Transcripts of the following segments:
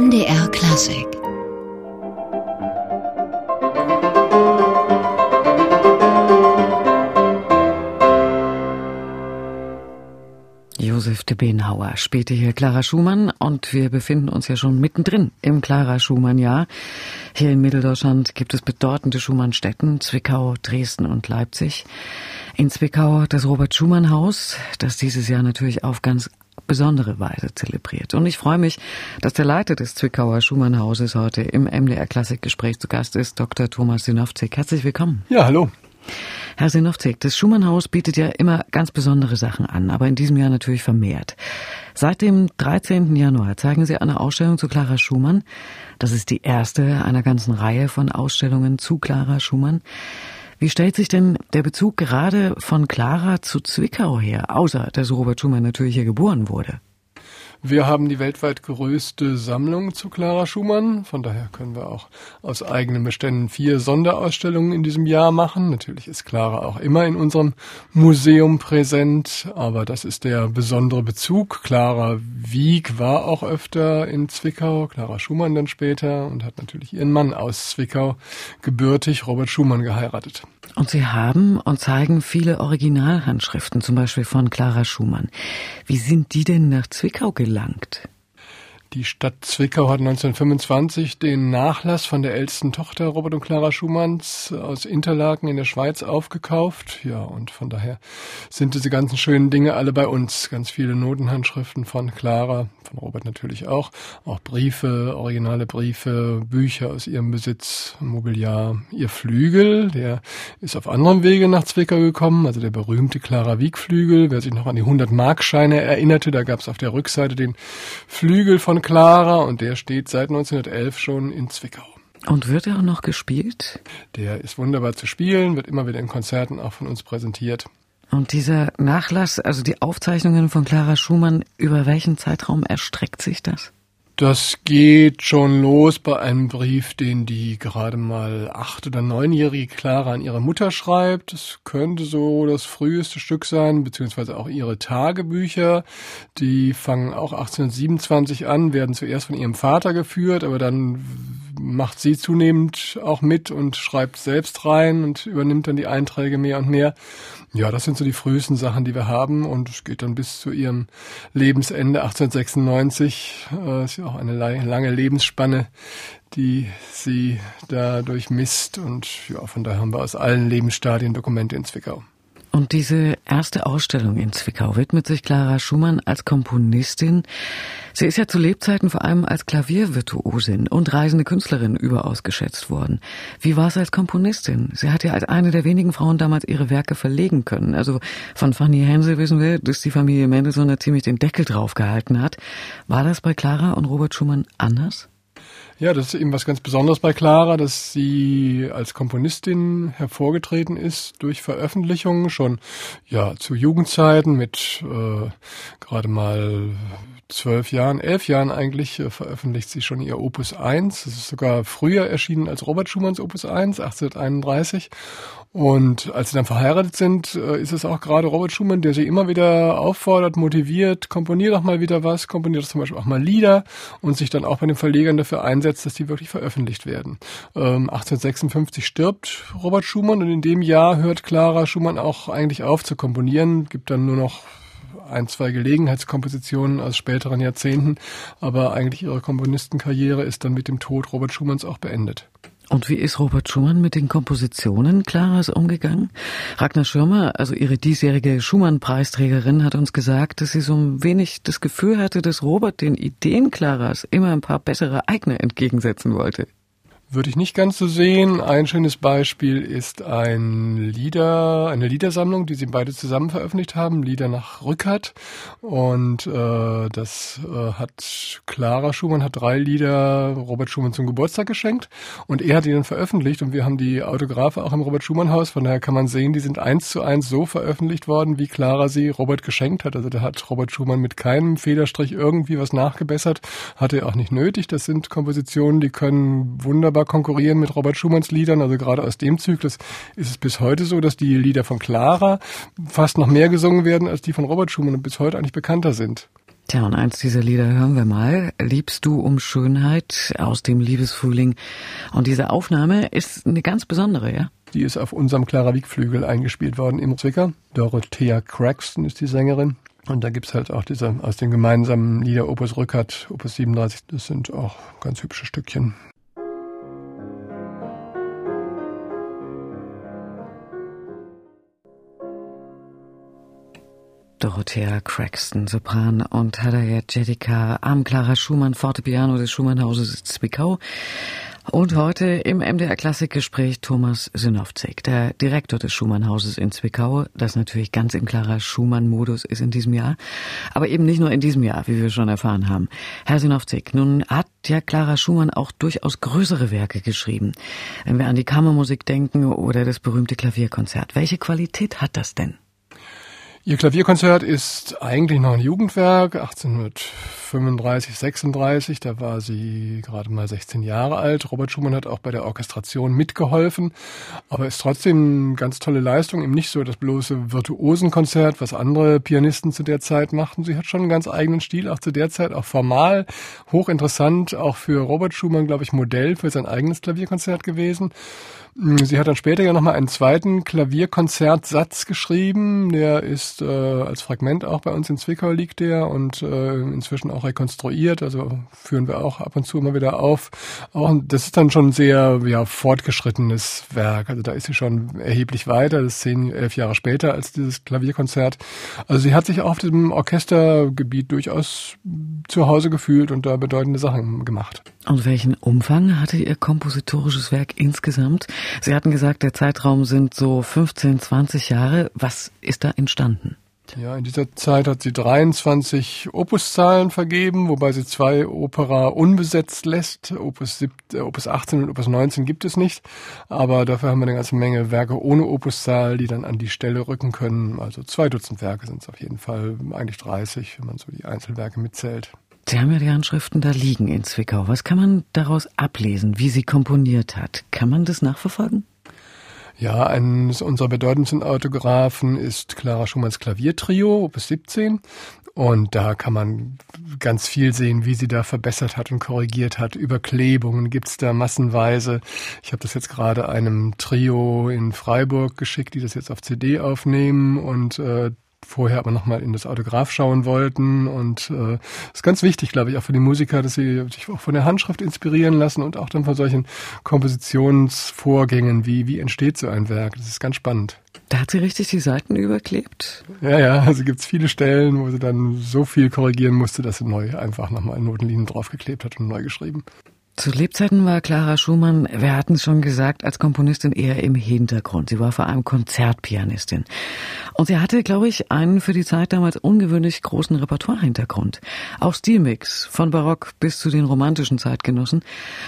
NDR Klassik Josef de Benauer spielte hier Clara Schumann und wir befinden uns ja schon mittendrin im Clara Schumann-Jahr. Hier in Mitteldeutschland gibt es bedeutende Schumann-Städten, Zwickau, Dresden und Leipzig. In Zwickau das Robert-Schumann-Haus, das dieses Jahr natürlich auf ganz besondere Weise zelebriert. Und ich freue mich, dass der Leiter des Zwickauer Schumann-Hauses heute im MDR Klassikgespräch zu Gast ist, Dr. Thomas Sinowczyk. Herzlich willkommen. Ja, hallo. Herr Sinowczyk, das Schumannhaus bietet ja immer ganz besondere Sachen an, aber in diesem Jahr natürlich vermehrt. Seit dem 13. Januar zeigen Sie eine Ausstellung zu Clara Schumann. Das ist die erste einer ganzen Reihe von Ausstellungen zu Clara Schumann. Wie stellt sich denn der Bezug gerade von Clara zu Zwickau her, außer dass Robert Schumann natürlich hier geboren wurde? Wir haben die weltweit größte Sammlung zu Clara Schumann. Von daher können wir auch aus eigenen Beständen vier Sonderausstellungen in diesem Jahr machen. Natürlich ist Clara auch immer in unserem Museum präsent, aber das ist der besondere Bezug. Clara Wieg war auch öfter in Zwickau, Clara Schumann dann später und hat natürlich ihren Mann aus Zwickau gebürtig, Robert Schumann, geheiratet. Und Sie haben und zeigen viele Originalhandschriften, zum Beispiel von Clara Schumann. Wie sind die denn nach Zwickau gelangt? Die Stadt Zwickau hat 1925 den Nachlass von der ältesten Tochter Robert und Clara Schumanns aus Interlaken in der Schweiz aufgekauft. Ja, und von daher sind diese ganzen schönen Dinge alle bei uns. Ganz viele Notenhandschriften von Clara, von Robert natürlich auch. Auch Briefe, originale Briefe, Bücher aus ihrem Besitz, Mobiliar. Ihr Flügel, der ist auf anderem Wege nach Zwickau gekommen. Also der berühmte Clara Wiegflügel. Wer sich noch an die 100-Markscheine erinnerte, da gab es auf der Rückseite den Flügel von Clara und der steht seit 1911 schon in Zwickau. Und wird er auch noch gespielt? Der ist wunderbar zu spielen, wird immer wieder in Konzerten auch von uns präsentiert. Und dieser Nachlass, also die Aufzeichnungen von Clara Schumann, über welchen Zeitraum erstreckt sich das? Das geht schon los bei einem Brief, den die gerade mal acht- oder neunjährige Clara an ihre Mutter schreibt. Das könnte so das früheste Stück sein, beziehungsweise auch ihre Tagebücher. Die fangen auch 1827 an, werden zuerst von ihrem Vater geführt, aber dann macht sie zunehmend auch mit und schreibt selbst rein und übernimmt dann die Einträge mehr und mehr. Ja, das sind so die frühesten Sachen, die wir haben und es geht dann bis zu ihrem Lebensende 1896. Äh, ist ja auch eine lange Lebensspanne, die sie da durchmisst und ja, von daher haben wir aus allen Lebensstadien Dokumente in Zwickau. Und diese erste Ausstellung in Zwickau widmet sich Clara Schumann als Komponistin. Sie ist ja zu Lebzeiten vor allem als Klaviervirtuosin und reisende Künstlerin überaus geschätzt worden. Wie war es als Komponistin? Sie hat ja als eine der wenigen Frauen damals ihre Werke verlegen können. Also von Fanny Hensel wissen wir, dass die Familie Mendelssohn da ziemlich den Deckel drauf gehalten hat. War das bei Clara und Robert Schumann anders? Ja, das ist eben was ganz Besonderes bei Clara, dass sie als Komponistin hervorgetreten ist durch Veröffentlichungen schon ja zu Jugendzeiten mit äh, gerade mal zwölf Jahren, elf Jahren eigentlich äh, veröffentlicht sie schon ihr Opus 1. Das ist sogar früher erschienen als Robert Schumanns Opus 1, 1831. Und als sie dann verheiratet sind, äh, ist es auch gerade Robert Schumann, der sie immer wieder auffordert, motiviert, komponier doch mal wieder was, komponiert zum Beispiel auch mal Lieder und sich dann auch bei den Verlegern dafür einsetzt, dass die wirklich veröffentlicht werden. Ähm, 1856 stirbt Robert Schumann und in dem Jahr hört Clara Schumann auch eigentlich auf zu komponieren, gibt dann nur noch ein, zwei Gelegenheitskompositionen aus späteren Jahrzehnten, aber eigentlich ihre Komponistenkarriere ist dann mit dem Tod Robert Schumanns auch beendet. Und wie ist Robert Schumann mit den Kompositionen Claras umgegangen? Ragnar Schirmer, also ihre diesjährige Schumann-Preisträgerin, hat uns gesagt, dass sie so ein wenig das Gefühl hatte, dass Robert den Ideen Claras immer ein paar bessere Eigner entgegensetzen wollte würde ich nicht ganz so sehen. Ein schönes Beispiel ist ein Lieder, eine Liedersammlung, die sie beide zusammen veröffentlicht haben, Lieder nach Rückert. Und äh, das äh, hat Clara Schumann hat drei Lieder Robert Schumann zum Geburtstag geschenkt und er hat die dann veröffentlicht und wir haben die Autographe auch im Robert Schumann Haus. Von daher kann man sehen, die sind eins zu eins so veröffentlicht worden, wie Clara sie Robert geschenkt hat. Also da hat Robert Schumann mit keinem Federstrich irgendwie was nachgebessert, hatte er auch nicht nötig. Das sind Kompositionen, die können wunderbar wunderbar konkurrieren mit Robert Schumanns Liedern. Also gerade aus dem Zyklus ist es bis heute so, dass die Lieder von Clara fast noch mehr gesungen werden als die von Robert Schumann und bis heute eigentlich bekannter sind. Tja, und eins dieser Lieder hören wir mal. Liebst du um Schönheit aus dem Liebesfrühling. Und diese Aufnahme ist eine ganz besondere, ja? Die ist auf unserem Clara Wiegflügel eingespielt worden im Zwicker. Dorothea Craxton ist die Sängerin. Und da gibt's halt auch diese aus dem gemeinsamen Lieder Opus Rückert, Opus 37. Das sind auch ganz hübsche Stückchen. Dorothea Craxton, Sopran und Hadaya Jedika am Clara Schumann Fortepiano des Schumannhauses Zwickau. Und heute im MDR Klassikgespräch Thomas Synowczyk, der Direktor des Schumannhauses in Zwickau, das natürlich ganz im Clara Schumann-Modus ist in diesem Jahr, aber eben nicht nur in diesem Jahr, wie wir schon erfahren haben. Herr Synowczyk, nun hat ja Clara Schumann auch durchaus größere Werke geschrieben. Wenn wir an die Kammermusik denken oder das berühmte Klavierkonzert, welche Qualität hat das denn? Ihr Klavierkonzert ist eigentlich noch ein Jugendwerk, 1835, 36, da war sie gerade mal 16 Jahre alt. Robert Schumann hat auch bei der Orchestration mitgeholfen, aber ist trotzdem eine ganz tolle Leistung, eben nicht so das bloße Virtuosenkonzert, was andere Pianisten zu der Zeit machten. Sie hat schon einen ganz eigenen Stil, auch zu der Zeit, auch formal, hochinteressant, auch für Robert Schumann, glaube ich, Modell für sein eigenes Klavierkonzert gewesen. Sie hat dann später ja nochmal einen zweiten Klavierkonzertsatz geschrieben. Der ist äh, als Fragment auch bei uns in Zwickau liegt der und äh, inzwischen auch rekonstruiert. Also führen wir auch ab und zu immer wieder auf. Auch das ist dann schon sehr ja, fortgeschrittenes Werk. Also da ist sie schon erheblich weiter. Das ist zehn, elf Jahre später als dieses Klavierkonzert. Also sie hat sich auf diesem Orchestergebiet durchaus zu Hause gefühlt und da bedeutende Sachen gemacht. Und welchen Umfang hatte Ihr kompositorisches Werk insgesamt? Sie hatten gesagt, der Zeitraum sind so 15, 20 Jahre. Was ist da entstanden? Ja, in dieser Zeit hat sie 23 Opuszahlen vergeben, wobei sie zwei Opera unbesetzt lässt. Opus, 7, äh, Opus 18 und Opus 19 gibt es nicht, aber dafür haben wir eine ganze Menge Werke ohne Opuszahl, die dann an die Stelle rücken können. Also zwei Dutzend Werke sind es auf jeden Fall, eigentlich 30, wenn man so die Einzelwerke mitzählt. Sie haben ja die Handschriften da liegen in Zwickau. Was kann man daraus ablesen, wie sie komponiert hat? Kann man das nachverfolgen? Ja, eines unserer bedeutendsten Autographen ist Clara Schumanns Klaviertrio, Opus 17. Und da kann man ganz viel sehen, wie sie da verbessert hat und korrigiert hat. Überklebungen gibt's da massenweise. Ich habe das jetzt gerade einem Trio in Freiburg geschickt, die das jetzt auf CD aufnehmen und äh, vorher aber nochmal in das Autograph schauen wollten. Und äh, ist ganz wichtig, glaube ich, auch für die Musiker, dass sie sich auch von der Handschrift inspirieren lassen und auch dann von solchen Kompositionsvorgängen, wie, wie entsteht so ein Werk. Das ist ganz spannend. Da hat sie richtig die Seiten überklebt? Ja, ja, also gibt's viele Stellen, wo sie dann so viel korrigieren musste, dass sie neu einfach nochmal Notenlinien draufgeklebt hat und neu geschrieben. Zu Lebzeiten war Clara Schumann, wir hatten es schon gesagt, als Komponistin eher im Hintergrund. Sie war vor allem Konzertpianistin. Und sie hatte, glaube ich, einen für die Zeit damals ungewöhnlich großen Repertoire-Hintergrund. Auch Stilmix, von Barock bis zu den romantischen Zeitgenossen.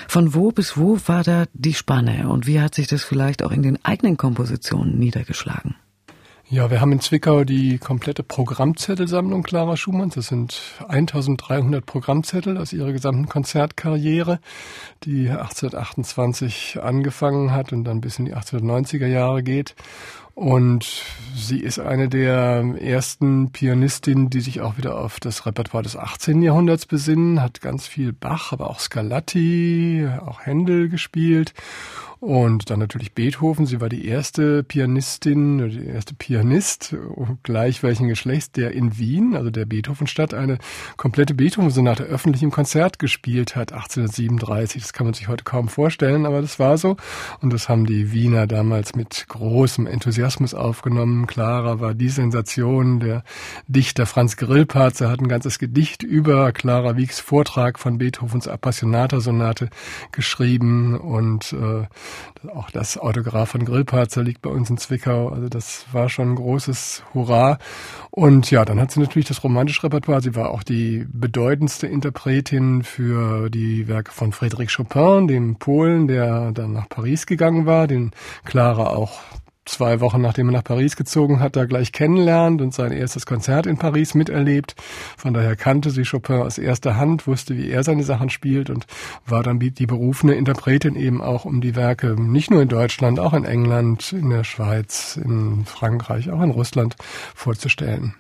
Von wo bis wo war da die Spanne und wie hat sich das vielleicht auch in den eigenen Kompositionen niedergeschlagen? Ja, wir haben in Zwickau die komplette Programmzettelsammlung Clara Schumanns. Das sind 1300 Programmzettel aus ihrer gesamten Konzertkarriere, die 1828 angefangen hat und dann bis in die 1890er Jahre geht. Und sie ist eine der ersten Pianistinnen, die sich auch wieder auf das Repertoire des 18. Jahrhunderts besinnen, hat ganz viel Bach, aber auch Scarlatti, auch Händel gespielt und dann natürlich Beethoven. Sie war die erste Pianistin die erste Pianist, gleich welchen Geschlechts, der in Wien, also der Beethovenstadt, eine komplette Beethoven-Sonate öffentlich im Konzert gespielt hat, 1837. Das kann man sich heute kaum vorstellen, aber das war so. Und das haben die Wiener damals mit großem Enthusiasmus aufgenommen. Clara war die Sensation. Der Dichter Franz Grillparzer hat ein ganzes Gedicht über Clara Wiegs Vortrag von Beethovens Appassionata-Sonate geschrieben und äh, auch das Autograph von Grillparzer liegt bei uns in Zwickau. Also das war schon ein großes Hurra. Und ja, dann hat sie natürlich das romantische Repertoire. Sie war auch die bedeutendste Interpretin für die Werke von Frédéric Chopin, dem Polen, der dann nach Paris gegangen war, den Clara auch zwei Wochen nachdem er nach Paris gezogen hat, da gleich kennenlernt und sein erstes Konzert in Paris miterlebt. Von daher kannte sie Chopin aus erster Hand, wusste, wie er seine Sachen spielt und war dann die berufene Interpretin eben auch um die Werke nicht nur in Deutschland, auch in England, in der Schweiz, in Frankreich, auch in Russland vorzustellen.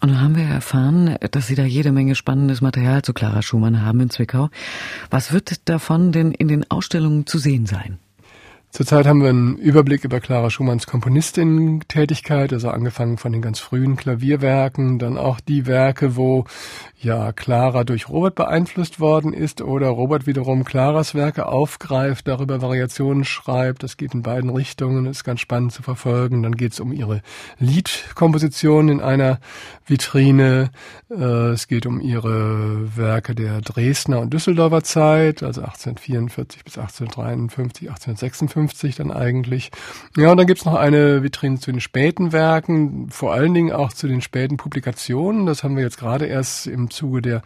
Und dann haben wir erfahren, dass Sie da jede Menge spannendes Material zu Clara Schumann haben in Zwickau. Was wird davon denn in den Ausstellungen zu sehen sein? Zurzeit haben wir einen Überblick über Clara Schumanns Komponistinnen-Tätigkeit, also angefangen von den ganz frühen Klavierwerken, dann auch die Werke, wo ja Clara durch Robert beeinflusst worden ist oder Robert wiederum Claras Werke aufgreift, darüber Variationen schreibt. Das geht in beiden Richtungen, ist ganz spannend zu verfolgen. Dann geht es um ihre Liedkomposition in einer Vitrine. Äh, es geht um ihre Werke der Dresdner und Düsseldorfer Zeit, also 1844 bis 1853, 1856 dann eigentlich. Ja, und dann gibt's noch eine Vitrine zu den späten Werken, vor allen Dingen auch zu den späten Publikationen. Das haben wir jetzt gerade erst im Zuge der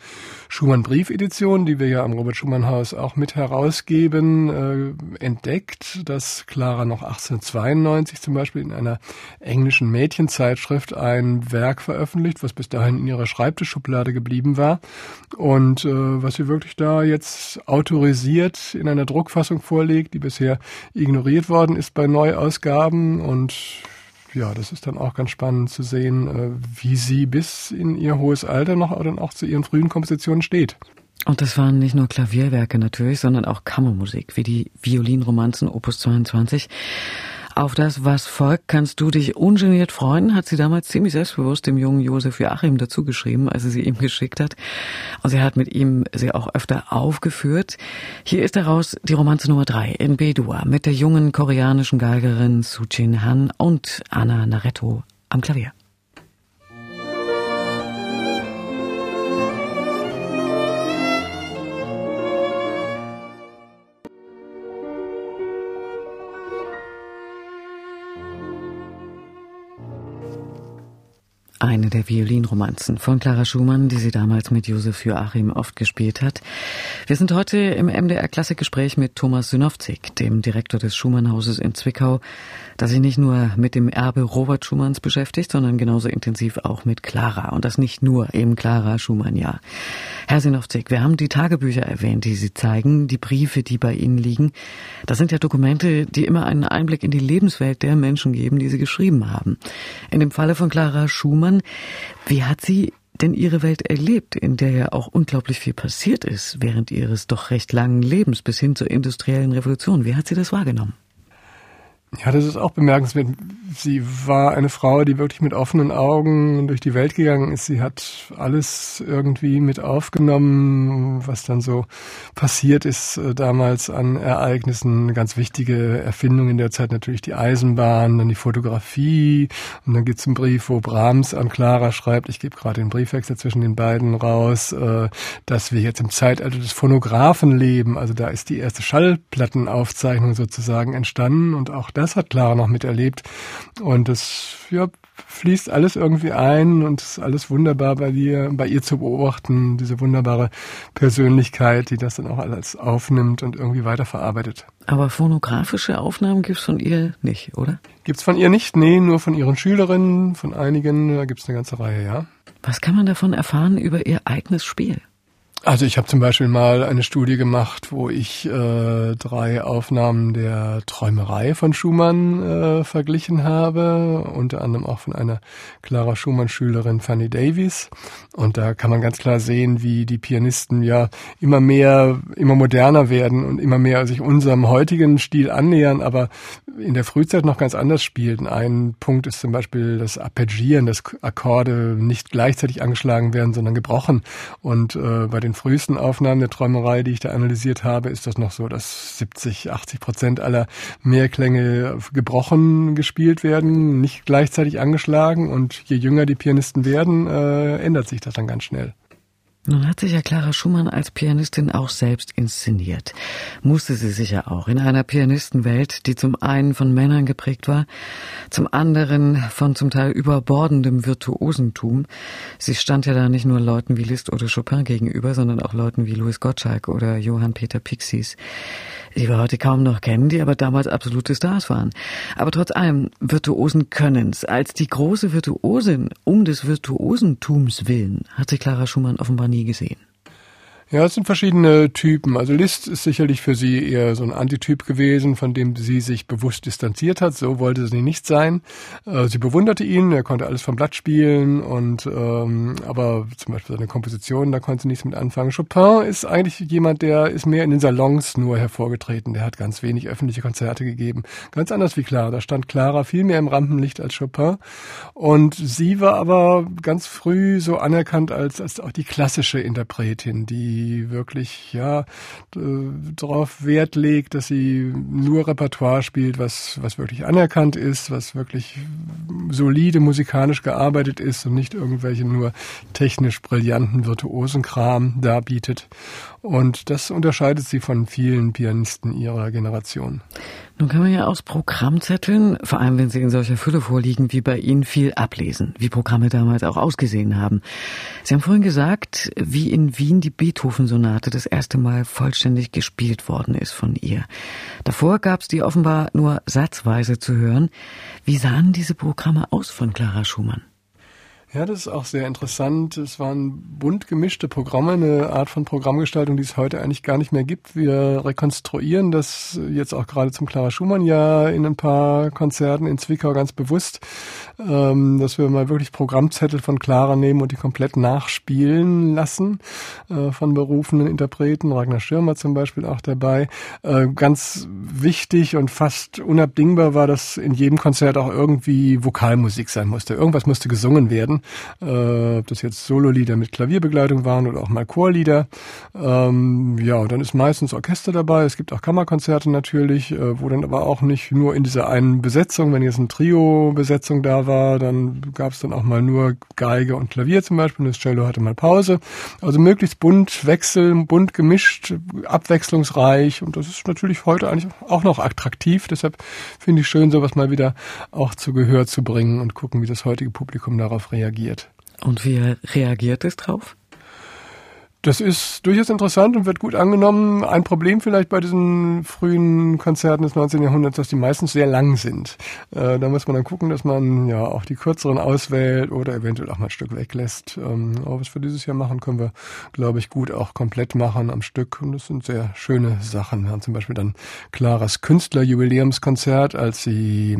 Schumann Briefedition, die wir ja am Robert Schumann Haus auch mit herausgeben, äh, entdeckt, dass Clara noch 1892 zum Beispiel in einer englischen Mädchenzeitschrift ein Werk veröffentlicht, was bis dahin in ihrer Schreibtischschublade geblieben war und äh, was sie wirklich da jetzt autorisiert in einer Druckfassung vorlegt, die bisher ignoriert worden ist bei Neuausgaben und ja, das ist dann auch ganz spannend zu sehen, äh, wie sie bis in ihr hohes Alter noch dann auch zu ihren frühen Kompositionen steht. Und das waren nicht nur Klavierwerke natürlich, sondern auch Kammermusik, wie die Violinromanzen Opus 22. Auf das, was folgt, kannst du dich ungeniert freuen, hat sie damals ziemlich selbstbewusst dem jungen Josef Joachim dazu geschrieben, als sie sie ihm geschickt hat. Und sie hat mit ihm sie auch öfter aufgeführt. Hier ist daraus die Romanze Nummer drei in B-Dur mit der jungen koreanischen Geigerin Su Jin Han und Anna Naretto am Klavier. Eine der Violinromanzen von Clara Schumann, die sie damals mit Josef Joachim oft gespielt hat. Wir sind heute im MDR Klassikgespräch mit Thomas Synowzig, dem Direktor des Schumannhauses in Zwickau, das sich nicht nur mit dem Erbe Robert Schumanns beschäftigt, sondern genauso intensiv auch mit Clara. Und das nicht nur im Clara Schumann-Jahr. Herr Synowzig, wir haben die Tagebücher erwähnt, die Sie zeigen, die Briefe, die bei Ihnen liegen. Das sind ja Dokumente, die immer einen Einblick in die Lebenswelt der Menschen geben, die Sie geschrieben haben. In dem Falle von Clara Schumann, wie hat sie denn ihre Welt erlebt, in der ja auch unglaublich viel passiert ist während ihres doch recht langen Lebens bis hin zur industriellen Revolution? Wie hat sie das wahrgenommen? Ja, das ist auch bemerkenswert. Sie war eine Frau, die wirklich mit offenen Augen durch die Welt gegangen ist. Sie hat alles irgendwie mit aufgenommen, was dann so passiert ist äh, damals an Ereignissen. Eine ganz wichtige Erfindung in der Zeit natürlich die Eisenbahn, dann die Fotografie. Und dann gibt's einen Brief, wo Brahms an Clara schreibt, ich gebe gerade den Briefwechsel zwischen den beiden raus, äh, dass wir jetzt im Zeitalter des Phonographen leben. Also da ist die erste Schallplattenaufzeichnung sozusagen entstanden und auch das hat Clara noch miterlebt. Und das ja, fließt alles irgendwie ein und ist alles wunderbar bei dir, bei ihr zu beobachten, diese wunderbare Persönlichkeit, die das dann auch alles aufnimmt und irgendwie weiterverarbeitet. Aber phonografische Aufnahmen gibt's von ihr nicht, oder? Gibt's von ihr nicht? Nee, nur von ihren Schülerinnen, von einigen, da gibt's eine ganze Reihe, ja. Was kann man davon erfahren über ihr eigenes Spiel? Also ich habe zum Beispiel mal eine Studie gemacht, wo ich äh, drei Aufnahmen der Träumerei von Schumann äh, verglichen habe, unter anderem auch von einer Clara Schumann-Schülerin Fanny Davies. Und da kann man ganz klar sehen, wie die Pianisten ja immer mehr, immer moderner werden und immer mehr sich unserem heutigen Stil annähern, aber in der Frühzeit noch ganz anders spielten. Ein Punkt ist zum Beispiel das Arpeggieren, dass Akkorde nicht gleichzeitig angeschlagen werden, sondern gebrochen. Und äh, bei den den frühesten Aufnahmen der Träumerei, die ich da analysiert habe, ist das noch so, dass 70, 80 Prozent aller Mehrklänge gebrochen gespielt werden, nicht gleichzeitig angeschlagen. Und je jünger die Pianisten werden, äh, ändert sich das dann ganz schnell. Nun hat sich ja Clara Schumann als Pianistin auch selbst inszeniert. Musste sie sich ja auch in einer Pianistenwelt, die zum einen von Männern geprägt war, zum anderen von zum Teil überbordendem Virtuosentum. Sie stand ja da nicht nur Leuten wie Liszt oder Chopin gegenüber, sondern auch Leuten wie Louis Gottschalk oder Johann Peter Pixies die wir heute kaum noch kennen, die aber damals absolute Stars waren. Aber trotz allem virtuosen Könnens, als die große Virtuosin um des Virtuosentums willen, hat sich Clara Schumann offenbar nie gesehen. Ja, es sind verschiedene Typen. Also Liszt ist sicherlich für sie eher so ein Antityp gewesen, von dem sie sich bewusst distanziert hat. So wollte sie nicht sein. Äh, sie bewunderte ihn, er konnte alles vom Blatt spielen und ähm, aber zum Beispiel seine Kompositionen, da konnte sie nichts mit anfangen. Chopin ist eigentlich jemand, der ist mehr in den Salons nur hervorgetreten. Der hat ganz wenig öffentliche Konzerte gegeben. Ganz anders wie Clara. Da stand Clara viel mehr im Rampenlicht als Chopin. Und sie war aber ganz früh so anerkannt als, als auch die klassische Interpretin, die die wirklich ja darauf Wert legt, dass sie nur Repertoire spielt, was was wirklich anerkannt ist, was wirklich solide musikalisch gearbeitet ist und nicht irgendwelche nur technisch brillanten Virtuosenkram darbietet. Und das unterscheidet sie von vielen Pianisten ihrer Generation. Nun kann man ja aus Programmzetteln, vor allem wenn sie in solcher Fülle vorliegen wie bei Ihnen, viel ablesen, wie Programme damals auch ausgesehen haben. Sie haben vorhin gesagt, wie in Wien die Beethoven-Sonate das erste Mal vollständig gespielt worden ist von ihr. Davor gab es die offenbar nur satzweise zu hören. Wie sahen diese Programme aus von Clara Schumann? Ja, das ist auch sehr interessant. Es waren bunt gemischte Programme, eine Art von Programmgestaltung, die es heute eigentlich gar nicht mehr gibt. Wir rekonstruieren das jetzt auch gerade zum Clara Schumann ja in ein paar Konzerten in Zwickau ganz bewusst, ähm, dass wir mal wirklich Programmzettel von Clara nehmen und die komplett nachspielen lassen äh, von berufenen Interpreten. Ragnar Schirmer zum Beispiel auch dabei. Äh, ganz wichtig und fast unabdingbar war, dass in jedem Konzert auch irgendwie Vokalmusik sein musste. Irgendwas musste gesungen werden äh, ob das jetzt Sololieder mit Klavierbegleitung waren oder auch mal Chorlieder. Ähm, ja, dann ist meistens Orchester dabei. Es gibt auch Kammerkonzerte natürlich, äh, wo dann aber auch nicht nur in dieser einen Besetzung, wenn jetzt eine Trio-Besetzung da war, dann gab es dann auch mal nur Geige und Klavier zum Beispiel. Das Cello hatte mal Pause. Also möglichst bunt wechseln, bunt gemischt, abwechslungsreich. Und das ist natürlich heute eigentlich auch noch attraktiv. Deshalb finde ich schön, sowas mal wieder auch zu Gehör zu bringen und gucken, wie das heutige Publikum darauf reagiert reagiert. Und wie reagiert es drauf? Das ist durchaus interessant und wird gut angenommen. Ein Problem vielleicht bei diesen frühen Konzerten des 19. Jahrhunderts, dass die meistens sehr lang sind. Äh, da muss man dann gucken, dass man ja auch die kürzeren auswählt oder eventuell auch mal ein Stück weglässt. Ähm, aber was wir dieses Jahr machen, können wir, glaube ich, gut auch komplett machen am Stück. Und das sind sehr schöne Sachen. Wir haben zum Beispiel dann Claras Künstlerjubiläumskonzert, als sie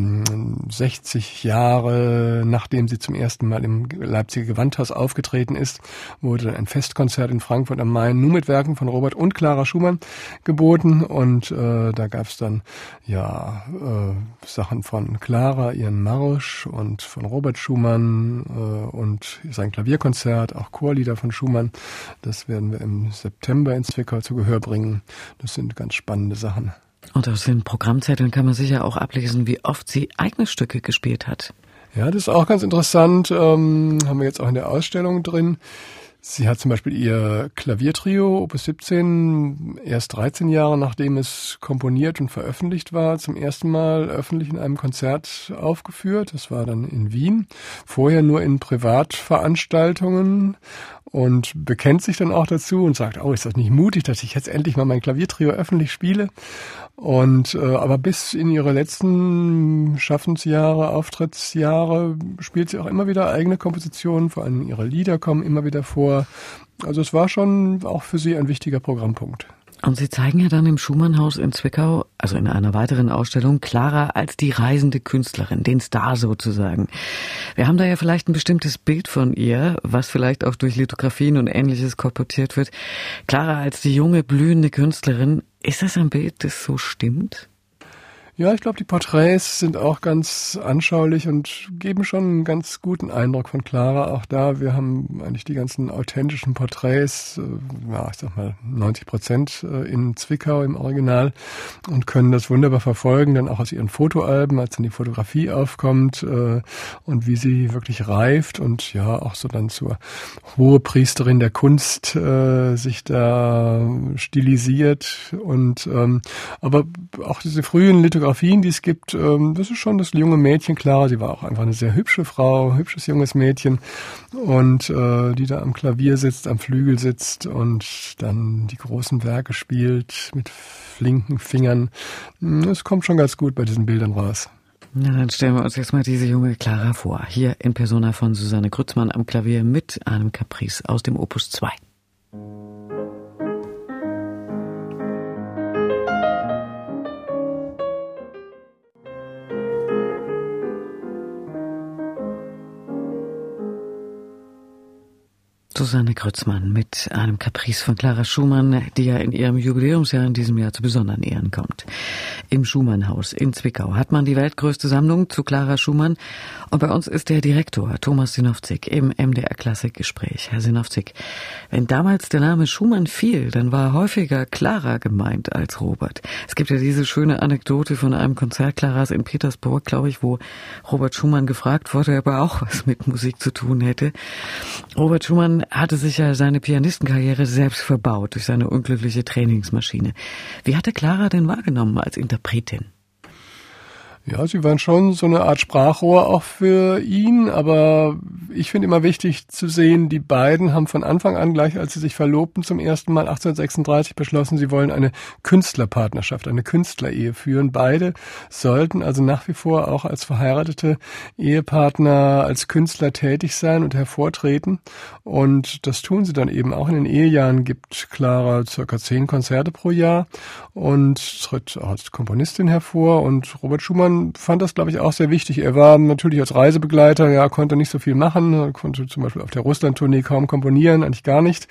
60 hm, Jahre, nachdem sie zum ersten Mal im Leipziger Gewandhaus aufgetreten ist, wurde ein Festkonzert in Frankfurt am Main nur mit Werken von Robert und Clara Schumann geboten und äh, da gab es dann ja äh, Sachen von Clara, ihren Marsch und von Robert Schumann äh, und sein Klavierkonzert, auch Chorlieder von Schumann. Das werden wir im September in Zwickau zu Gehör bringen. Das sind ganz spannende Sachen. Und aus den Programmzetteln kann man sicher auch ablesen, wie oft sie eigene Stücke gespielt hat. Ja, das ist auch ganz interessant. Ähm, haben wir jetzt auch in der Ausstellung drin. Sie hat zum Beispiel ihr Klaviertrio Opus 17 erst 13 Jahre nachdem es komponiert und veröffentlicht war, zum ersten Mal öffentlich in einem Konzert aufgeführt. Das war dann in Wien. Vorher nur in Privatveranstaltungen und bekennt sich dann auch dazu und sagt, oh, ist das nicht mutig, dass ich jetzt endlich mal mein Klaviertrio öffentlich spiele. Und äh, aber bis in ihre letzten Schaffensjahre, Auftrittsjahre spielt sie auch immer wieder eigene Kompositionen, vor allem ihre Lieder kommen immer wieder vor. Also es war schon auch für sie ein wichtiger Programmpunkt. Und Sie zeigen ja dann im Schumannhaus in Zwickau, also in einer weiteren Ausstellung, Clara als die reisende Künstlerin, den Star sozusagen. Wir haben da ja vielleicht ein bestimmtes Bild von ihr, was vielleicht auch durch Lithografien und ähnliches kolportiert wird. Clara als die junge, blühende Künstlerin. Ist das ein Bild, das so stimmt? Ja, ich glaube, die Porträts sind auch ganz anschaulich und geben schon einen ganz guten Eindruck von Clara. Auch da, wir haben eigentlich die ganzen authentischen Porträts, äh, ja, ich sag mal 90 Prozent äh, in Zwickau im Original und können das wunderbar verfolgen, dann auch aus ihren Fotoalben, als dann die Fotografie aufkommt äh, und wie sie wirklich reift und ja, auch so dann zur hohe Priesterin der Kunst äh, sich da stilisiert und ähm, aber auch diese frühen Lithografien Biografien, die es gibt, ähm, das ist schon das junge Mädchen, klar, sie war auch einfach eine sehr hübsche Frau, hübsches junges Mädchen und äh, die da am Klavier sitzt, am Flügel sitzt und dann die großen Werke spielt mit flinken Fingern. Das kommt schon ganz gut bei diesen Bildern raus. Na, dann stellen wir uns jetzt mal diese junge Clara vor. Hier in Persona von Susanne Grützmann am Klavier mit einem Caprice aus dem Opus 2. Susanne Grützmann mit einem Caprice von Clara Schumann, die ja in ihrem Jubiläumsjahr in diesem Jahr zu besonderen Ehren kommt. Im Schumannhaus in Zwickau hat man die weltgrößte Sammlung zu Clara Schumann und bei uns ist der Direktor Thomas Sinowczyk im MDR Klassikgespräch. Herr Sinowczyk, wenn damals der Name Schumann fiel, dann war häufiger Clara gemeint als Robert. Es gibt ja diese schöne Anekdote von einem Konzert Claras in Petersburg, glaube ich, wo Robert Schumann gefragt wurde, ob er auch was mit Musik zu tun hätte. Robert Schumann hatte sich ja seine Pianistenkarriere selbst verbaut durch seine unglückliche Trainingsmaschine. Wie hatte Clara denn wahrgenommen als Interpretin? Interpretin. Ja, sie waren schon so eine Art Sprachrohr auch für ihn, aber ich finde immer wichtig zu sehen, die beiden haben von Anfang an, gleich als sie sich verlobten zum ersten Mal 1836 beschlossen, sie wollen eine Künstlerpartnerschaft, eine Künstlerehe führen. Beide sollten also nach wie vor auch als verheiratete Ehepartner als Künstler tätig sein und hervortreten. Und das tun sie dann eben auch in den Ehejahren, gibt Clara circa zehn Konzerte pro Jahr und tritt auch als Komponistin hervor und Robert Schumann fand das, glaube ich, auch sehr wichtig. Er war natürlich als Reisebegleiter, ja, konnte nicht so viel machen, konnte zum Beispiel auf der Russland-Tournee kaum komponieren, eigentlich gar nicht.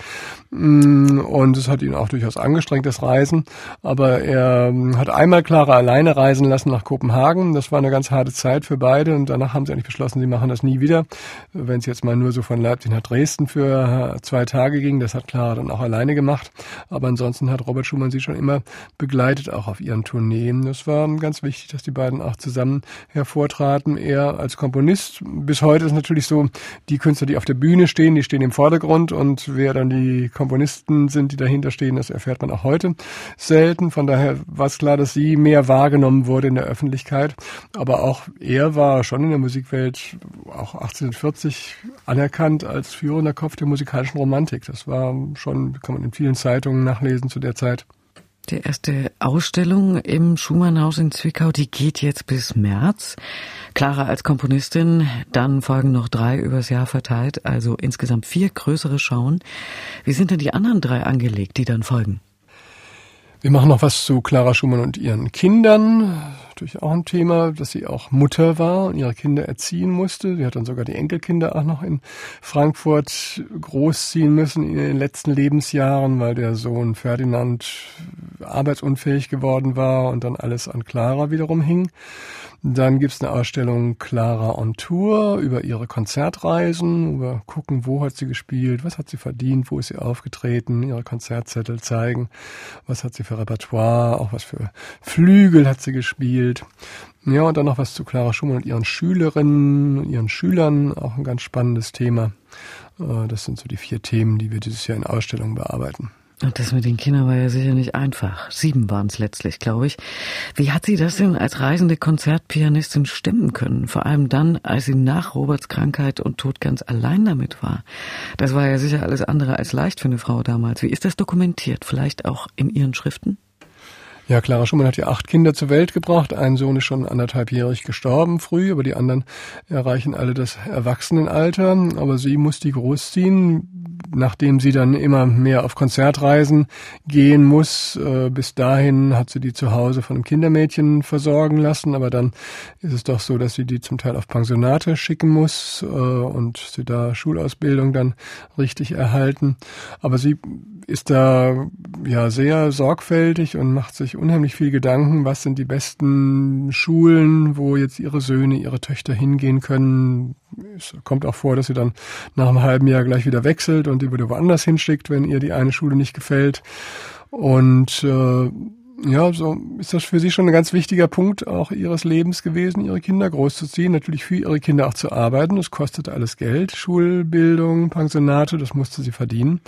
Mm, und es hat ihn auch durchaus angestrengt, das Reisen. Aber er mm, hat einmal Clara alleine reisen lassen nach Kopenhagen. Das war eine ganz harte Zeit für beide. Und danach haben sie eigentlich beschlossen, sie machen das nie wieder. Wenn es jetzt mal nur so von Leipzig nach Dresden für zwei Tage ging, das hat Clara dann auch alleine gemacht. Aber ansonsten hat Robert Schumann sie schon immer begleitet, auch auf ihren Tourneen. Das war ganz wichtig, dass die beiden auch zusammen hervortraten. Er als Komponist. Bis heute ist natürlich so, die Künstler, die auf der Bühne stehen, die stehen im Vordergrund und wer dann die Komponisten sind, die dahinter stehen, das erfährt man auch heute selten. Von daher war es klar, dass sie mehr wahrgenommen wurde in der Öffentlichkeit. Aber auch er war schon in der Musikwelt auch 1840 anerkannt als führender Kopf der musikalischen Romantik. Das war schon, kann man in vielen Zeitungen nachlesen zu der Zeit. Die erste Ausstellung im Schumannhaus in Zwickau, die geht jetzt bis März. Clara als Komponistin, dann folgen noch drei übers Jahr verteilt, also insgesamt vier größere Schauen. Wie sind denn die anderen drei angelegt, die dann folgen? Wir machen noch was zu Clara Schumann und ihren Kindern. Natürlich auch ein Thema, dass sie auch Mutter war und ihre Kinder erziehen musste. Sie hat dann sogar die Enkelkinder auch noch in Frankfurt großziehen müssen in den letzten Lebensjahren, weil der Sohn Ferdinand arbeitsunfähig geworden war und dann alles an Clara wiederum hing. Dann gibt's eine Ausstellung Clara on Tour über ihre Konzertreisen, wir gucken, wo hat sie gespielt, was hat sie verdient, wo ist sie aufgetreten, ihre Konzertzettel zeigen, was hat sie für Repertoire, auch was für Flügel hat sie gespielt. Ja, und dann noch was zu Clara Schumann und ihren Schülerinnen und ihren Schülern, auch ein ganz spannendes Thema. Äh, das sind so die vier Themen, die wir dieses Jahr in Ausstellungen bearbeiten. Und das mit den Kindern war ja sicher nicht einfach. Sieben waren es letztlich, glaube ich. Wie hat sie das denn als reisende Konzertpianistin stemmen können? Vor allem dann, als sie nach Roberts Krankheit und Tod ganz allein damit war. Das war ja sicher alles andere als leicht für eine Frau damals. Wie ist das dokumentiert? Vielleicht auch in ihren Schriften? Ja, Clara Schumann hat ja acht Kinder zur Welt gebracht. Ein Sohn ist schon anderthalbjährig gestorben früh, aber die anderen erreichen alle das Erwachsenenalter. Aber sie muss die großziehen, nachdem sie dann immer mehr auf Konzertreisen gehen muss. Äh, bis dahin hat sie die zu Hause von einem Kindermädchen versorgen lassen, aber dann ist es doch so, dass sie die zum Teil auf Pensionate schicken muss äh, und sie da Schulausbildung dann richtig erhalten. Aber sie ist da ja sehr sorgfältig und macht sich unheimlich viel Gedanken, was sind die besten Schulen, wo jetzt ihre Söhne, ihre Töchter hingehen können. Es kommt auch vor, dass sie dann nach einem halben Jahr gleich wieder wechselt und die wieder woanders hinschickt, wenn ihr die eine Schule nicht gefällt. Und äh, ja, so ist das für sie schon ein ganz wichtiger Punkt auch ihres Lebens gewesen, ihre Kinder großzuziehen, natürlich für ihre Kinder auch zu arbeiten. Das kostet alles Geld, Schulbildung, Pensionate, das musste sie verdienen.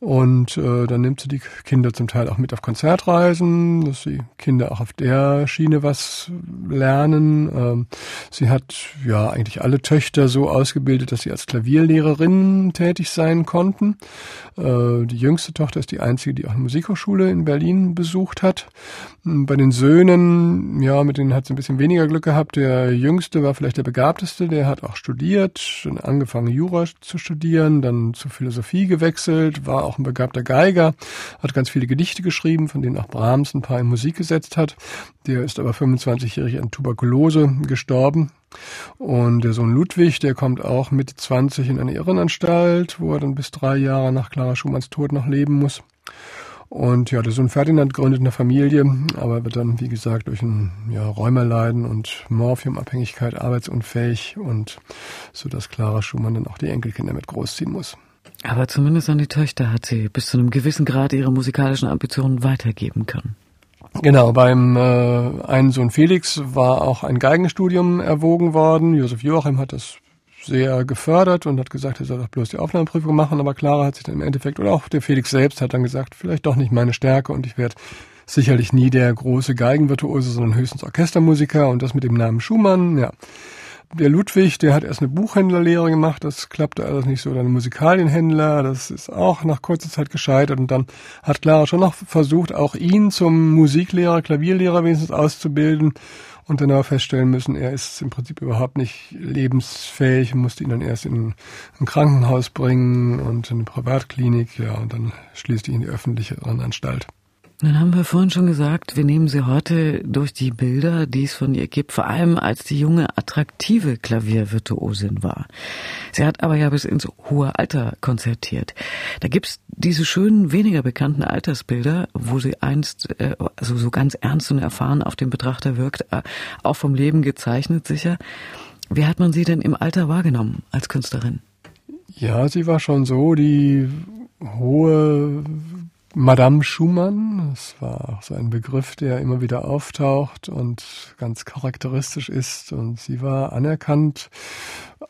Und äh, dann nimmt sie die Kinder zum Teil auch mit auf Konzertreisen, dass die Kinder auch auf der Schiene was lernen. Ähm, sie hat ja eigentlich alle Töchter so ausgebildet, dass sie als Klavierlehrerin tätig sein konnten. Äh, die jüngste Tochter ist die einzige, die auch eine Musikhochschule in Berlin besucht hat. Bei den Söhnen, ja, mit denen hat sie ein bisschen weniger Glück gehabt. Der jüngste war vielleicht der begabteste, der hat auch studiert, angefangen Jura zu studieren, dann zur Philosophie gewechselt, war auch ein begabter Geiger, hat ganz viele Gedichte geschrieben, von denen auch Brahms ein paar in Musik gesetzt hat. Der ist aber 25-jährig an Tuberkulose gestorben. Und der Sohn Ludwig, der kommt auch mit 20 in eine Irrenanstalt, wo er dann bis drei Jahre nach Clara Schumanns Tod noch leben muss. Und ja, der Sohn Ferdinand gründet eine Familie, aber wird dann, wie gesagt, durch ein ja, Räumerleiden und Morphiumabhängigkeit arbeitsunfähig und so dass Clara Schumann dann auch die Enkelkinder mit großziehen muss. Aber zumindest an die Töchter hat sie bis zu einem gewissen Grad ihre musikalischen Ambitionen weitergeben können. Genau, beim äh, einen Sohn Felix war auch ein Geigenstudium erwogen worden. Josef Joachim hat das sehr gefördert und hat gesagt, er soll doch bloß die Aufnahmeprüfung machen, aber Clara hat sich dann im Endeffekt, oder auch der Felix selbst hat dann gesagt, vielleicht doch nicht meine Stärke und ich werde sicherlich nie der große Geigenvirtuose, sondern höchstens Orchestermusiker und das mit dem Namen Schumann, ja. Der Ludwig, der hat erst eine Buchhändlerlehre gemacht, das klappte alles nicht so, dann Musikalienhändler, das ist auch nach kurzer Zeit gescheitert. Und dann hat Clara schon noch versucht, auch ihn zum Musiklehrer, Klavierlehrer wenigstens auszubilden und dann aber feststellen müssen, er ist im Prinzip überhaupt nicht lebensfähig musste ihn dann erst in ein Krankenhaus bringen und in eine Privatklinik, ja, und dann schließlich in die öffentliche Anstalt. Dann haben wir vorhin schon gesagt, wir nehmen sie heute durch die Bilder, die es von ihr gibt, vor allem als die junge, attraktive Klaviervirtuosin war. Sie hat aber ja bis ins hohe Alter konzertiert. Da gibt's diese schönen, weniger bekannten Altersbilder, wo sie einst äh, also so ganz ernst und erfahren auf den Betrachter wirkt, äh, auch vom Leben gezeichnet sicher. Wie hat man sie denn im Alter wahrgenommen als Künstlerin? Ja, sie war schon so die hohe Madame Schumann, das war auch so ein Begriff, der immer wieder auftaucht und ganz charakteristisch ist. Und sie war anerkannt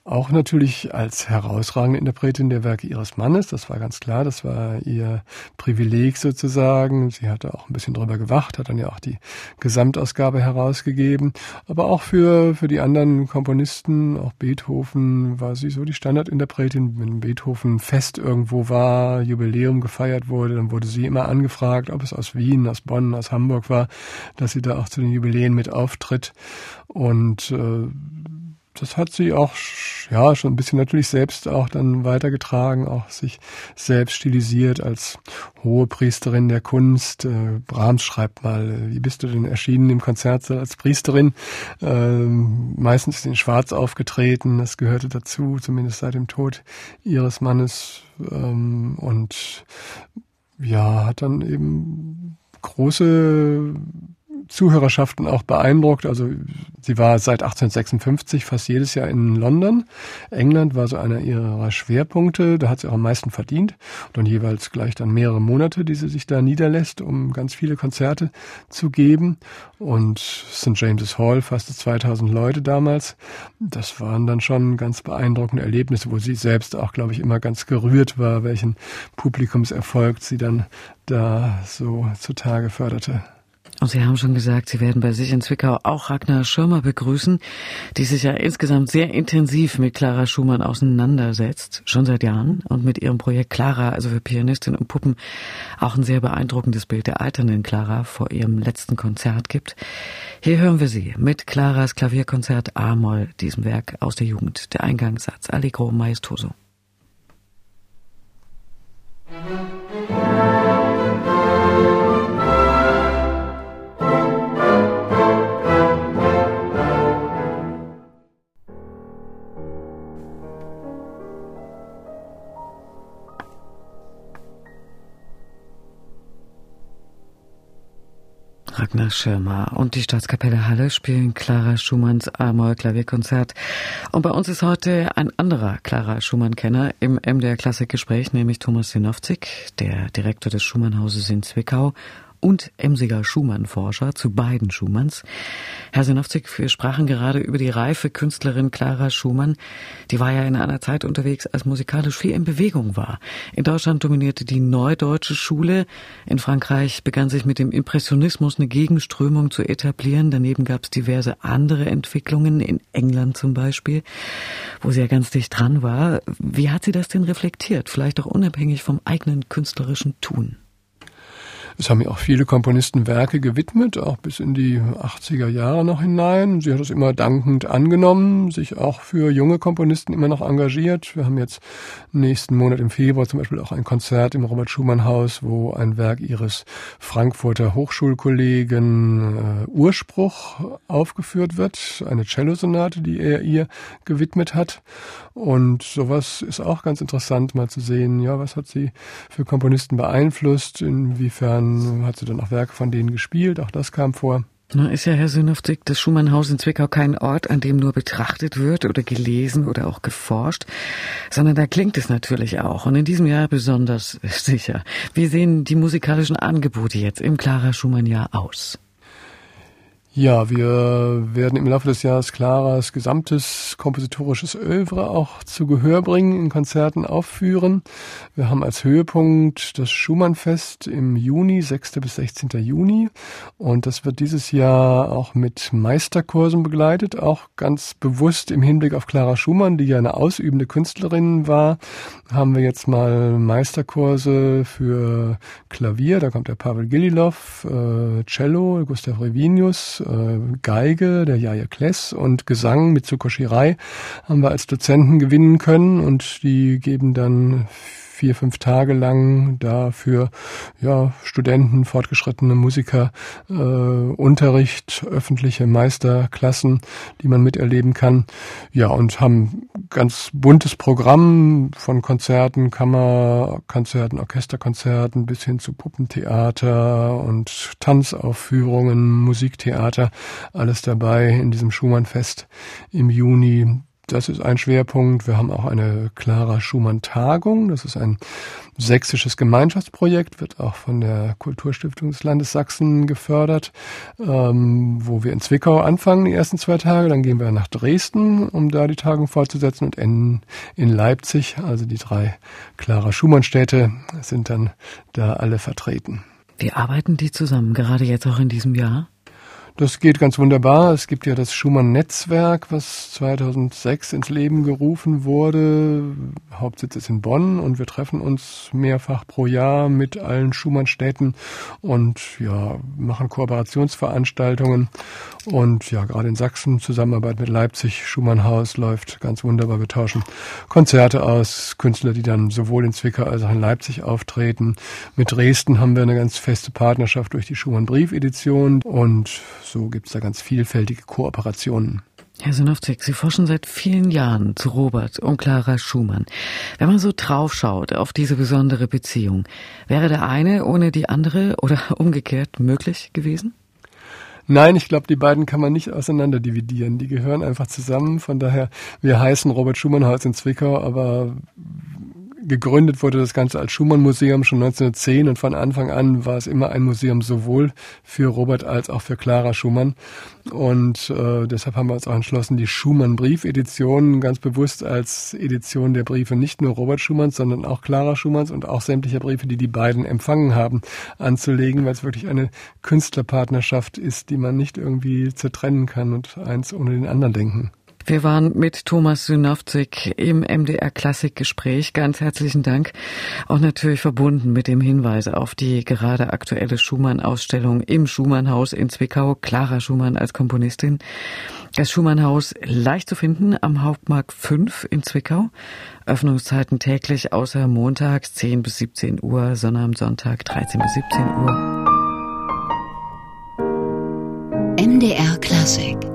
auch natürlich als herausragende Interpretin der Werke ihres Mannes, das war ganz klar, das war ihr Privileg sozusagen. Sie hatte auch ein bisschen drüber gewacht, hat dann ja auch die Gesamtausgabe herausgegeben. Aber auch für, für die anderen Komponisten, auch Beethoven, war sie so die Standardinterpretin. Wenn Beethoven fest irgendwo war, Jubiläum gefeiert wurde, dann wurde sie immer angefragt, ob es aus Wien, aus Bonn, aus Hamburg war, dass sie da auch zu den Jubiläen mit auftritt. Und äh, das hat sie auch ja schon ein bisschen natürlich selbst auch dann weitergetragen, auch sich selbst stilisiert als hohe Priesterin der Kunst. Äh, Brahms schreibt mal, wie bist du denn erschienen im Konzertsaal als Priesterin? Ähm, meistens in Schwarz aufgetreten, das gehörte dazu, zumindest seit dem Tod ihres Mannes. Ähm, und ja, hat dann eben große Zuhörerschaften auch beeindruckt. Also sie war seit 1856 fast jedes Jahr in London. England war so einer ihrer Schwerpunkte. Da hat sie auch am meisten verdient. Und dann jeweils gleich dann mehrere Monate, die sie sich da niederlässt, um ganz viele Konzerte zu geben. Und St. James's Hall, fast 2000 Leute damals. Das waren dann schon ganz beeindruckende Erlebnisse, wo sie selbst auch, glaube ich, immer ganz gerührt war, welchen Publikumserfolg sie dann da so zutage förderte. Und Sie haben schon gesagt, Sie werden bei sich in Zwickau auch Ragnar Schirmer begrüßen, die sich ja insgesamt sehr intensiv mit Clara Schumann auseinandersetzt, schon seit Jahren, und mit ihrem Projekt Clara, also für Pianistin und Puppen, auch ein sehr beeindruckendes Bild der alternden Clara vor ihrem letzten Konzert gibt. Hier hören wir sie mit Claras Klavierkonzert A-Moll, diesem Werk aus der Jugend, der Eingangssatz Allegro Maestoso. Ragnar Schirmer und die Staatskapelle Halle spielen Clara Schumanns Amor Klavierkonzert. Und bei uns ist heute ein anderer Clara Schumann-Kenner im MDR Klassikgespräch, nämlich Thomas Sinowczyk, der Direktor des Schumannhauses in Zwickau und Emsiger Schumann-Forscher zu beiden Schumanns. Herr Sinowczyk, wir sprachen gerade über die reife Künstlerin Clara Schumann. Die war ja in einer Zeit unterwegs, als musikalisch viel in Bewegung war. In Deutschland dominierte die Neudeutsche Schule. In Frankreich begann sich mit dem Impressionismus eine Gegenströmung zu etablieren. Daneben gab es diverse andere Entwicklungen, in England zum Beispiel, wo sie ja ganz dicht dran war. Wie hat sie das denn reflektiert? Vielleicht auch unabhängig vom eigenen künstlerischen Tun? Es haben ja auch viele Komponisten Werke gewidmet, auch bis in die 80er Jahre noch hinein. Sie hat es immer dankend angenommen, sich auch für junge Komponisten immer noch engagiert. Wir haben jetzt nächsten Monat im Februar zum Beispiel auch ein Konzert im Robert Schumann Haus, wo ein Werk ihres Frankfurter Hochschulkollegen äh, Urspruch aufgeführt wird, eine Cellosonate, die er ihr gewidmet hat. Und sowas ist auch ganz interessant, mal zu sehen, ja, was hat sie für Komponisten beeinflusst, inwiefern hat sie dann auch Werke von denen gespielt, auch das kam vor. Na, ist ja Herr Synowczyk, das Schumannhaus in Zwickau kein Ort, an dem nur betrachtet wird oder gelesen oder auch geforscht, sondern da klingt es natürlich auch und in diesem Jahr besonders sicher. Wie sehen die musikalischen Angebote jetzt im Clara Schumann-Jahr aus? Ja, wir werden im Laufe des Jahres Claras gesamtes kompositorisches Övre auch zu Gehör bringen, in Konzerten aufführen. Wir haben als Höhepunkt das Schumannfest im Juni, 6. bis 16. Juni. Und das wird dieses Jahr auch mit Meisterkursen begleitet, auch ganz bewusst im Hinblick auf Clara Schumann, die ja eine ausübende Künstlerin war, haben wir jetzt mal Meisterkurse für Klavier, da kommt der Pavel Gililov, äh, Cello, Gustav Revinius, äh, Geige, der Jaja Kless und Gesang mit Tsukoshirei haben wir als Dozenten gewinnen können. Und die geben dann vier, fünf Tage lang da für ja, Studenten, fortgeschrittene Musiker äh, Unterricht, öffentliche Meisterklassen, die man miterleben kann. Ja, und haben ganz buntes Programm von Konzerten, Kammerkonzerten, Orchesterkonzerten bis hin zu Puppentheater und Tanzaufführungen, Musiktheater, alles dabei in diesem Schumannfest im Juni. Das ist ein Schwerpunkt. Wir haben auch eine Clara Schumann Tagung. Das ist ein sächsisches Gemeinschaftsprojekt, wird auch von der Kulturstiftung des Landes Sachsen gefördert, ähm, wo wir in Zwickau anfangen, die ersten zwei Tage. Dann gehen wir nach Dresden, um da die Tagung fortzusetzen und enden in Leipzig. Also die drei Clara Schumann Städte sind dann da alle vertreten. Wie arbeiten die zusammen, gerade jetzt auch in diesem Jahr? Das geht ganz wunderbar. Es gibt ja das Schumann-Netzwerk, was 2006 ins Leben gerufen wurde. Hauptsitz ist in Bonn und wir treffen uns mehrfach pro Jahr mit allen Schumann-Städten und ja, machen Kooperationsveranstaltungen. Und ja, gerade in Sachsen Zusammenarbeit mit Leipzig, Schumann-Haus läuft ganz wunderbar. Wir tauschen Konzerte aus, Künstler, die dann sowohl in Zwickau als auch in Leipzig auftreten. Mit Dresden haben wir eine ganz feste Partnerschaft durch die Schumann-Brief-Edition und so gibt es da ganz vielfältige Kooperationen. Herr Sinowczyk, Sie forschen seit vielen Jahren zu Robert und Clara Schumann. Wenn man so draufschaut auf diese besondere Beziehung, wäre der eine ohne die andere oder umgekehrt möglich gewesen? Nein, ich glaube, die beiden kann man nicht auseinander dividieren. Die gehören einfach zusammen. Von daher, wir heißen Robert Schumann Haus in Zwickau, aber gegründet wurde das Ganze als Schumann-Museum schon 1910 und von Anfang an war es immer ein Museum sowohl für Robert als auch für Clara Schumann. Und äh, deshalb haben wir uns auch entschlossen, die Schumann-Briefedition ganz bewusst als Edition der Briefe nicht nur Robert Schumanns, sondern auch Clara Schumanns und auch sämtliche Briefe, die die beiden empfangen haben, anzulegen, weil es wirklich eine Künstlerpartnerschaft ist, die man nicht irgendwie zertrennen kann und eins ohne den anderen denken. Wir waren mit Thomas Synowczyk im MDR Klassikgespräch. Ganz herzlichen Dank. Auch natürlich verbunden mit dem Hinweis auf die gerade aktuelle Schumann-Ausstellung im Schumannhaus in Zwickau. Clara Schumann als Komponistin. Das Schumannhaus leicht zu finden am Hauptmarkt 5 in Zwickau. Öffnungszeiten täglich außer montags 10 bis 17 Uhr, sondern am Sonntag 13 bis 17 Uhr. MDR Klassik